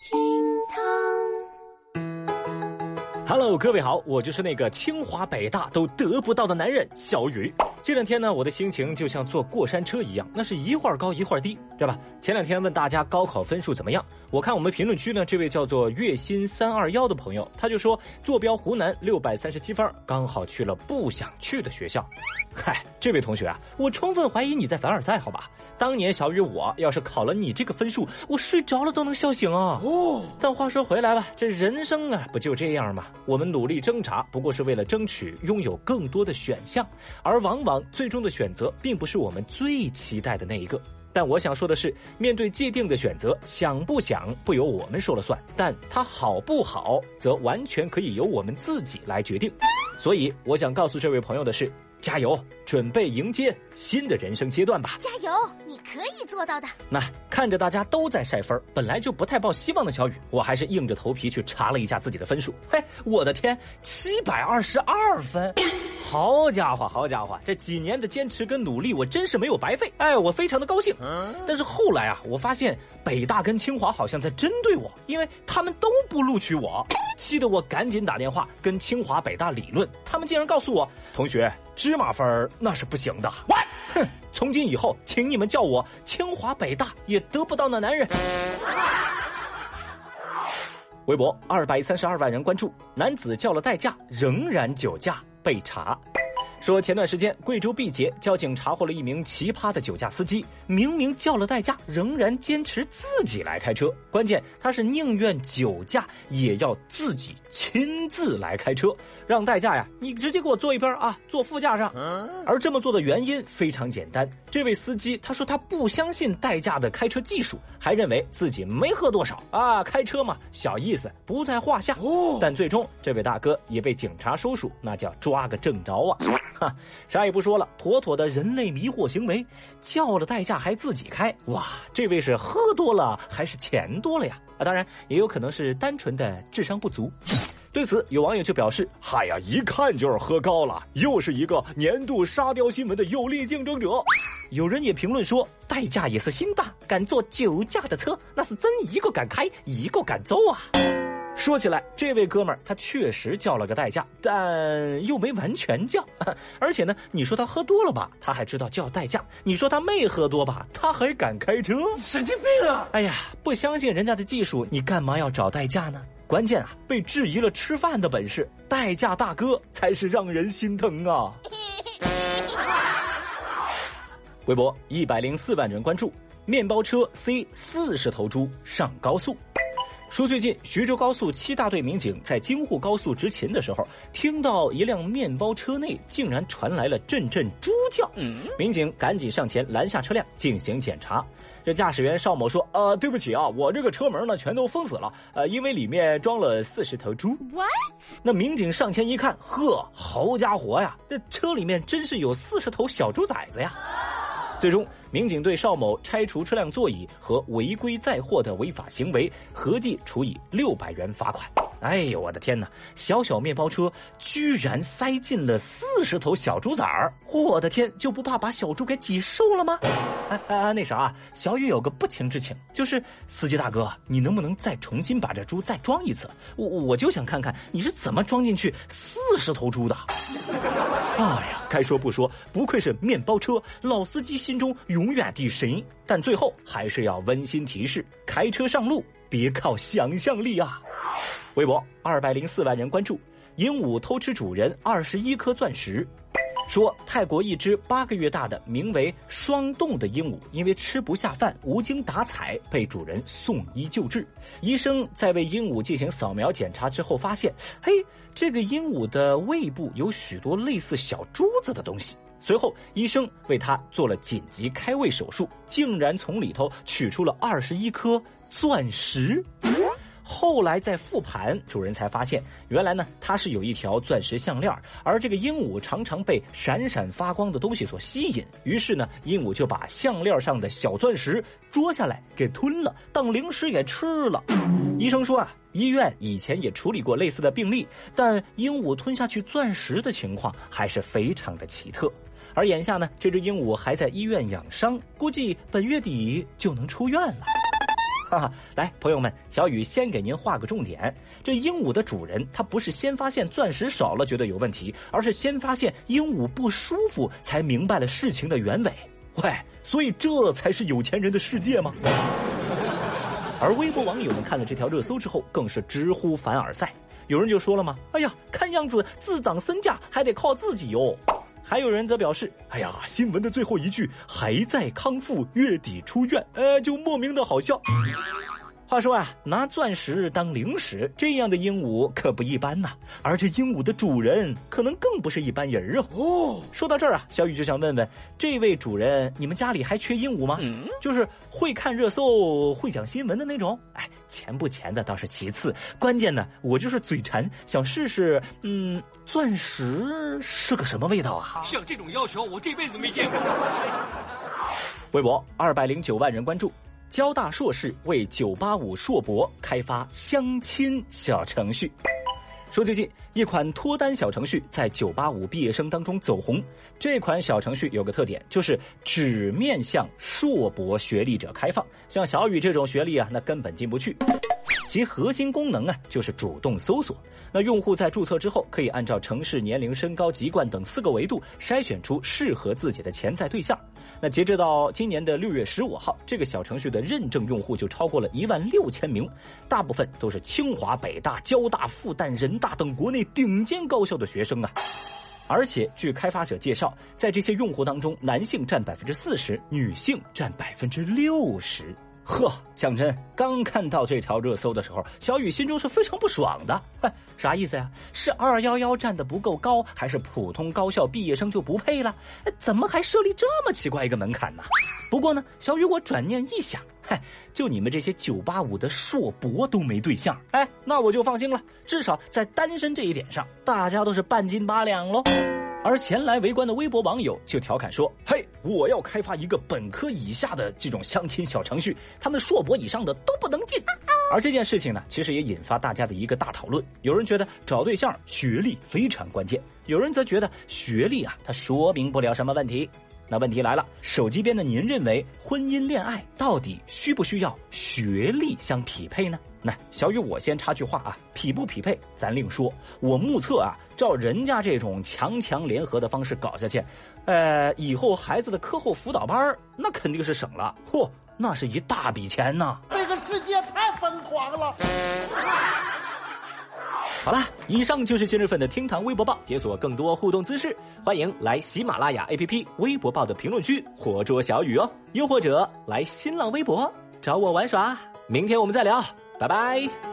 厅堂。Hello，各位好，我就是那个清华北大都得不到的男人小雨。这两天呢，我的心情就像坐过山车一样，那是一会儿高一会儿低，对吧？前两天问大家高考分数怎么样，我看我们评论区呢，这位叫做月薪三二幺的朋友，他就说坐标湖南六百三十七分，刚好去了不想去的学校。嗨，这位同学啊，我充分怀疑你在凡尔赛，好吧？当年小雨我要是考了你这个分数，我睡着了都能笑醒啊。哦，但话说回来吧，这人生啊，不就这样吗？我们努力挣扎，不过是为了争取拥有更多的选项，而往往最终的选择并不是我们最期待的那一个。但我想说的是，面对既定的选择，想不想不由我们说了算，但它好不好，则完全可以由我们自己来决定。所以，我想告诉这位朋友的是。加油，准备迎接新的人生阶段吧！加油，你可以做到的。那看着大家都在晒分，本来就不太抱希望的小雨，我还是硬着头皮去查了一下自己的分数。嘿，我的天，七百二十二分！好家伙，好家伙，这几年的坚持跟努力，我真是没有白费。哎，我非常的高兴。但是后来啊，我发现北大跟清华好像在针对我，因为他们都不录取我，气得我赶紧打电话跟清华、北大理论。他们竟然告诉我，同学。芝麻分儿那是不行的。喂，哼！从今以后，请你们叫我清华北大也得不到的男人。微博二百三十二万人关注，男子叫了代驾仍然酒驾被查。说前段时间贵州毕节交警查获了一名奇葩的酒驾司机，明明叫了代驾，仍然坚持自己来开车。关键他是宁愿酒驾也要自己亲自来开车，让代驾呀，你直接给我坐一边啊，坐副驾上。而这么做的原因非常简单，这位司机他说他不相信代驾的开车技术，还认为自己没喝多少啊，开车嘛小意思不在话下。但最终这位大哥也被警察叔叔那叫抓个正着啊。哈，啥也不说了，妥妥的人类迷惑行为，叫了代驾还自己开，哇，这位是喝多了还是钱多了呀？啊，当然也有可能是单纯的智商不足。对此，有网友就表示：“嗨呀，一看就是喝高了，又是一个年度沙雕新闻的有力竞争者。”有人也评论说：“代驾也是心大，敢坐酒驾的车，那是真一个敢开，一个敢揍啊。”说起来，这位哥们儿他确实叫了个代驾，但又没完全叫。而且呢，你说他喝多了吧，他还知道叫代驾；你说他没喝多吧，他还敢开车，神经病啊！哎呀，不相信人家的技术，你干嘛要找代驾呢？关键啊，被质疑了吃饭的本事，代驾大哥才是让人心疼啊！微博一百零四万人关注，面包车 C 四十头猪上高速。说最近徐州高速七大队民警在京沪高速执勤的时候，听到一辆面包车内竟然传来了阵阵猪叫，民警赶紧上前拦下车辆进行检查。这驾驶员邵某说：“呃，对不起啊，我这个车门呢全都封死了，呃，因为里面装了四十头猪。” What？那民警上前一看，呵，好家伙呀，这车里面真是有四十头小猪崽子呀！最终，民警对邵某拆除车辆座椅和违规载货的违法行为，合计处以六百元罚款。哎呦，我的天哪！小小面包车居然塞进了四十头小猪崽儿！我的天，就不怕把小猪给挤瘦了吗？啊啊，那啥，小雨有个不情之请，就是司机大哥，你能不能再重新把这猪再装一次？我我就想看看你是怎么装进去四十头猪的。哎呀，该说不说，不愧是面包车，老司机心中永远的神。但最后还是要温馨提示：开车上路别靠想象力啊！微博二百零四万人关注，鹦鹉偷吃主人二十一颗钻石。说泰国一只八个月大的名为双洞的鹦鹉，因为吃不下饭，无精打采，被主人送医救治。医生在为鹦鹉进行扫描检查之后，发现，嘿，这个鹦鹉的胃部有许多类似小珠子的东西。随后，医生为它做了紧急开胃手术，竟然从里头取出了二十一颗钻石。后来再复盘，主人才发现，原来呢它是有一条钻石项链，而这个鹦鹉常常被闪闪发光的东西所吸引，于是呢，鹦鹉就把项链上的小钻石捉下来给吞了，当零食也吃了。医生说啊，医院以前也处理过类似的病例，但鹦鹉吞下去钻石的情况还是非常的奇特。而眼下呢，这只鹦鹉还在医院养伤，估计本月底就能出院了。哈哈，来，朋友们，小雨先给您画个重点。这鹦鹉的主人他不是先发现钻石少了觉得有问题，而是先发现鹦鹉不舒服，才明白了事情的原委。喂，所以这才是有钱人的世界吗？而微博网友们看了这条热搜之后，更是直呼凡尔赛。有人就说了嘛：“哎呀，看样子自涨身价还得靠自己哟。”还有人则表示：“哎呀，新闻的最后一句还在康复，月底出院，呃，就莫名的好笑。”话说啊，拿钻石当零食，这样的鹦鹉可不一般呐。而这鹦鹉的主人可能更不是一般人哦。哦，说到这儿啊，小雨就想问问，这位主人，你们家里还缺鹦鹉吗？嗯，就是会看热搜、会讲新闻的那种。哎，钱不钱的倒是其次，关键呢，我就是嘴馋，想试试。嗯，钻石是个什么味道啊？像这种要求，我这辈子没见过。微博二百零九万人关注。交大硕士为985硕博开发相亲小程序。说最近一款脱单小程序在985毕业生当中走红。这款小程序有个特点，就是只面向硕博学历者开放，像小雨这种学历啊，那根本进不去。其核心功能啊，就是主动搜索。那用户在注册之后，可以按照城市、年龄、身高、籍贯等四个维度筛选出适合自己的潜在对象。那截止到今年的六月十五号，这个小程序的认证用户就超过了一万六千名，大部分都是清华、北大、交大、复旦、人大等国内顶尖高校的学生啊。而且据开发者介绍，在这些用户当中，男性占百分之四十，女性占百分之六十。呵，讲真，刚看到这条热搜的时候，小雨心中是非常不爽的。啥意思呀？是二幺幺站的不够高，还是普通高校毕业生就不配了？怎么还设立这么奇怪一个门槛呢？不过呢，小雨我转念一想，嗨，就你们这些九八五的硕博都没对象，哎，那我就放心了。至少在单身这一点上，大家都是半斤八两喽。而前来围观的微博网友就调侃说：“嘿，我要开发一个本科以下的这种相亲小程序，他们硕博以上的都不能进。”而这件事情呢，其实也引发大家的一个大讨论。有人觉得找对象学历非常关键，有人则觉得学历啊，它说明不了什么问题。那问题来了，手机边的您认为婚姻恋爱到底需不需要学历相匹配呢？那小雨，我先插句话啊，匹不匹配咱另说。我目测啊，照人家这种强强联合的方式搞下去，呃，以后孩子的课后辅导班那肯定是省了。嚯，那是一大笔钱呐！这个世界太疯狂了。好了，以上就是今日份的厅堂微博报，解锁更多互动姿势，欢迎来喜马拉雅 APP 微博报的评论区活捉小雨哦，又或者来新浪微博找我玩耍。明天我们再聊，拜拜。